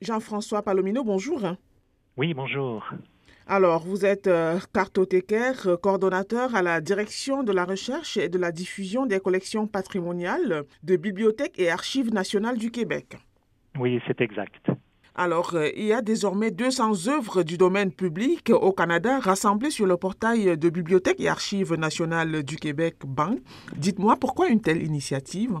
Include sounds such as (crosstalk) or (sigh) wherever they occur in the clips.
Jean-François Palomino, bonjour. Oui, bonjour. Alors, vous êtes euh, cartothécaire, euh, coordonnateur à la direction de la recherche et de la diffusion des collections patrimoniales de Bibliothèque et Archives nationales du Québec. Oui, c'est exact. Alors, euh, il y a désormais 200 œuvres du domaine public au Canada rassemblées sur le portail de Bibliothèque et Archives nationales du Québec, BAN. Dites-moi, pourquoi une telle initiative?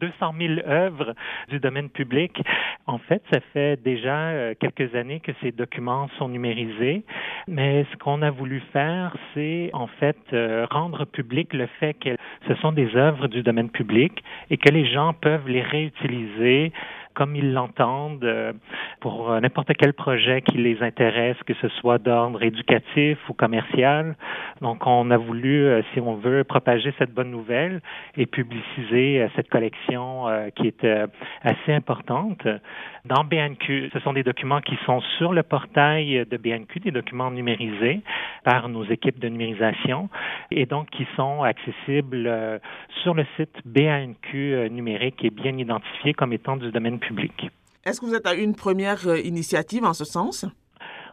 200 000 œuvres du domaine public. En fait, ça fait déjà euh, quelques années que ces documents sont numérisés, mais ce qu'on a voulu faire, c'est en fait euh, rendre public le fait que ce sont des œuvres du domaine public et que les gens peuvent les réutiliser comme ils l'entendent euh, pour n'importe quel projet qui les intéresse, que ce soit d'ordre éducatif ou commercial. Donc, on a voulu, euh, si on veut, propager cette bonne nouvelle et publiciser euh, cette collection qui est assez importante. Dans BNQ, ce sont des documents qui sont sur le portail de BNQ, des documents numérisés par nos équipes de numérisation et donc qui sont accessibles sur le site BNQ numérique et bien identifiés comme étant du domaine public. Est-ce que vous êtes à une première euh, initiative en ce sens?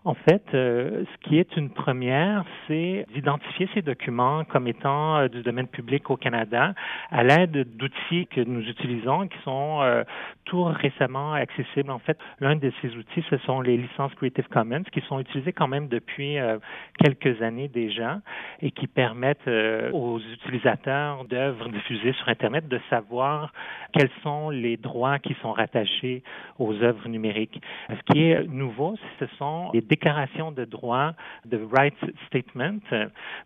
En fait, euh, ce qui est une première, c'est d'identifier ces documents comme étant euh, du domaine public au Canada à l'aide d'outils que nous utilisons qui sont euh, tout récemment accessibles. En fait, l'un de ces outils, ce sont les licences Creative Commons qui sont utilisées quand même depuis quelques années déjà et qui permettent aux utilisateurs d'œuvres diffusées sur Internet de savoir quels sont les droits qui sont rattachés aux œuvres numériques. Ce qui est nouveau, ce sont les déclarations de droits, de rights statement,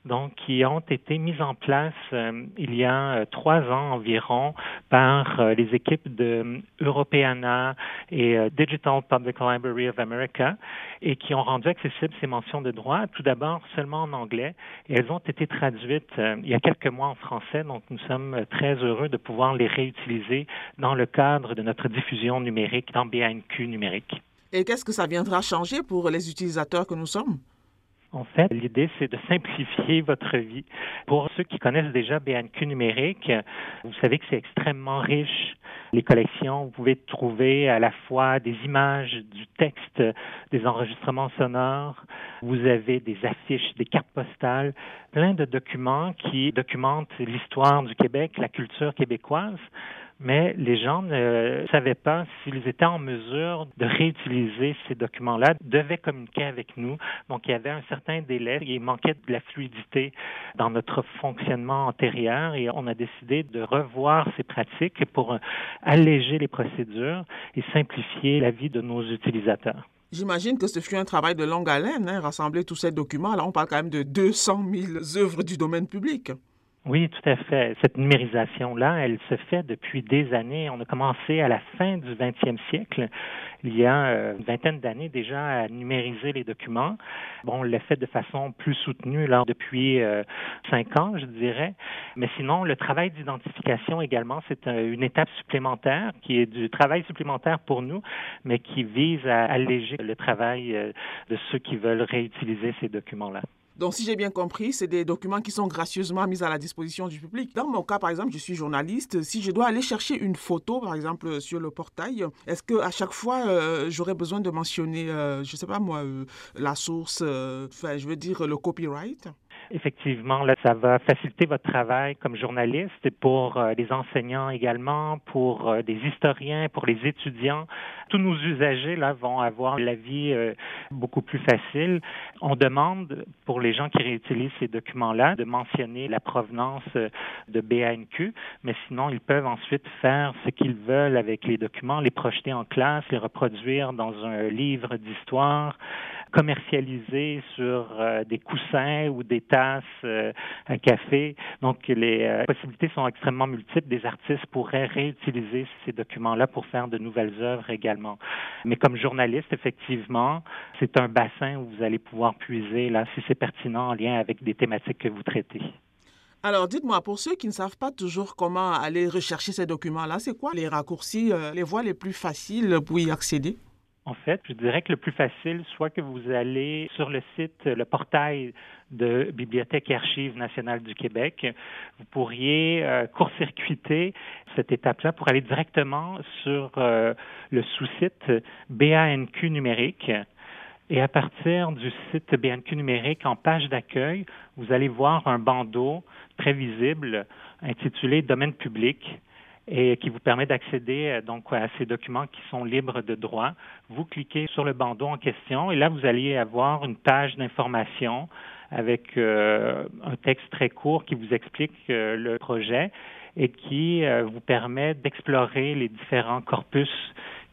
donc qui ont été mises en place euh, il y a euh, trois ans environ par euh, les équipes de Europeana et Digital Public Library of America et qui ont rendu accessibles ces mentions de droits, tout d'abord seulement en anglais, et elles ont été traduites il y a quelques mois en français, donc nous sommes très heureux de pouvoir les réutiliser dans le cadre de notre diffusion numérique dans BNQ numérique. Et qu'est-ce que ça viendra changer pour les utilisateurs que nous sommes? En fait, l'idée, c'est de simplifier (laughs) votre vie. Pour ceux qui connaissent déjà BNQ numérique, vous savez que c'est extrêmement riche. Les collections, vous pouvez trouver à la fois des images, du texte, des enregistrements sonores. Vous avez des affiches, des cartes postales, plein de documents qui documentent l'histoire du Québec, la culture québécoise mais les gens ne savaient pas s'ils étaient en mesure de réutiliser ces documents-là, devaient communiquer avec nous. Donc, il y avait un certain délai, il manquait de la fluidité dans notre fonctionnement antérieur et on a décidé de revoir ces pratiques pour alléger les procédures et simplifier la vie de nos utilisateurs. J'imagine que ce fut un travail de longue haleine, hein, rassembler tous ces documents. Là, on parle quand même de 200 000 œuvres du domaine public. Oui, tout à fait. Cette numérisation-là, elle se fait depuis des années. On a commencé à la fin du 20e siècle, il y a euh, une vingtaine d'années déjà, à numériser les documents. Bon, on l'a fait de façon plus soutenue là depuis euh, cinq ans, je dirais. Mais sinon, le travail d'identification également, c'est une étape supplémentaire qui est du travail supplémentaire pour nous, mais qui vise à alléger le travail euh, de ceux qui veulent réutiliser ces documents-là. Donc, si j'ai bien compris, c'est des documents qui sont gracieusement mis à la disposition du public. Dans mon cas, par exemple, je suis journaliste. Si je dois aller chercher une photo, par exemple, sur le portail, est-ce que à chaque fois, euh, j'aurais besoin de mentionner, euh, je sais pas moi, euh, la source, enfin, je veux dire le copyright? Effectivement, là, ça va faciliter votre travail comme journaliste et pour euh, les enseignants également, pour euh, des historiens, pour les étudiants. Tous nos usagers là vont avoir la vie euh, beaucoup plus facile. On demande pour les gens qui réutilisent ces documents-là de mentionner la provenance de BANQ, mais sinon ils peuvent ensuite faire ce qu'ils veulent avec les documents, les projeter en classe, les reproduire dans un livre d'histoire commercialisés sur euh, des coussins ou des tasses euh, à café. Donc, les euh, possibilités sont extrêmement multiples. Des artistes pourraient réutiliser ces documents-là pour faire de nouvelles œuvres également. Mais comme journaliste, effectivement, c'est un bassin où vous allez pouvoir puiser là si c'est pertinent en lien avec des thématiques que vous traitez. Alors, dites-moi, pour ceux qui ne savent pas toujours comment aller rechercher ces documents-là, c'est quoi les raccourcis, les voies les plus faciles pour y accéder? En fait. Je dirais que le plus facile, soit que vous allez sur le site, le portail de Bibliothèque et Archives nationales du Québec, vous pourriez euh, court-circuiter cette étape-là pour aller directement sur euh, le sous-site BANQ numérique. Et à partir du site BNQ numérique, en page d'accueil, vous allez voir un bandeau très visible intitulé Domaine public et qui vous permet d'accéder euh, donc à ces documents qui sont libres de droit. Vous cliquez sur le bandeau en question et là vous allez avoir une page d'information avec euh, un texte très court qui vous explique euh, le projet et qui vous permet d'explorer les différents corpus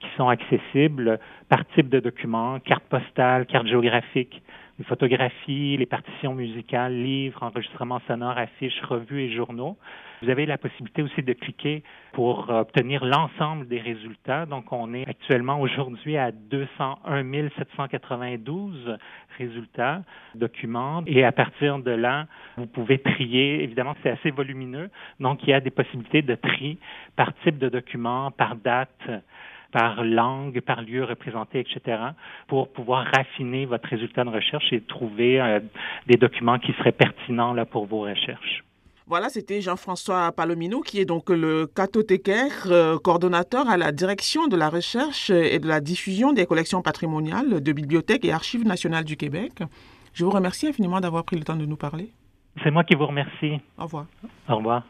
qui sont accessibles par type de documents, carte postale, carte géographique, les photographies, les partitions musicales, livres, enregistrements sonores, affiches, revues et journaux. Vous avez la possibilité aussi de cliquer pour obtenir l'ensemble des résultats. Donc, on est actuellement aujourd'hui à 201 792 résultats, documents. Et à partir de là, vous pouvez trier. Évidemment, c'est assez volumineux. Donc, il y a des possibilités de tri par type de document, par date par langue, par lieu représenté, etc., pour pouvoir raffiner votre résultat de recherche et trouver euh, des documents qui seraient pertinents là, pour vos recherches. Voilà, c'était Jean-François Palomino, qui est donc le cathothécaire, euh, coordonnateur à la direction de la recherche et de la diffusion des collections patrimoniales de Bibliothèque et Archives nationales du Québec. Je vous remercie infiniment d'avoir pris le temps de nous parler. C'est moi qui vous remercie. Au revoir. Au revoir.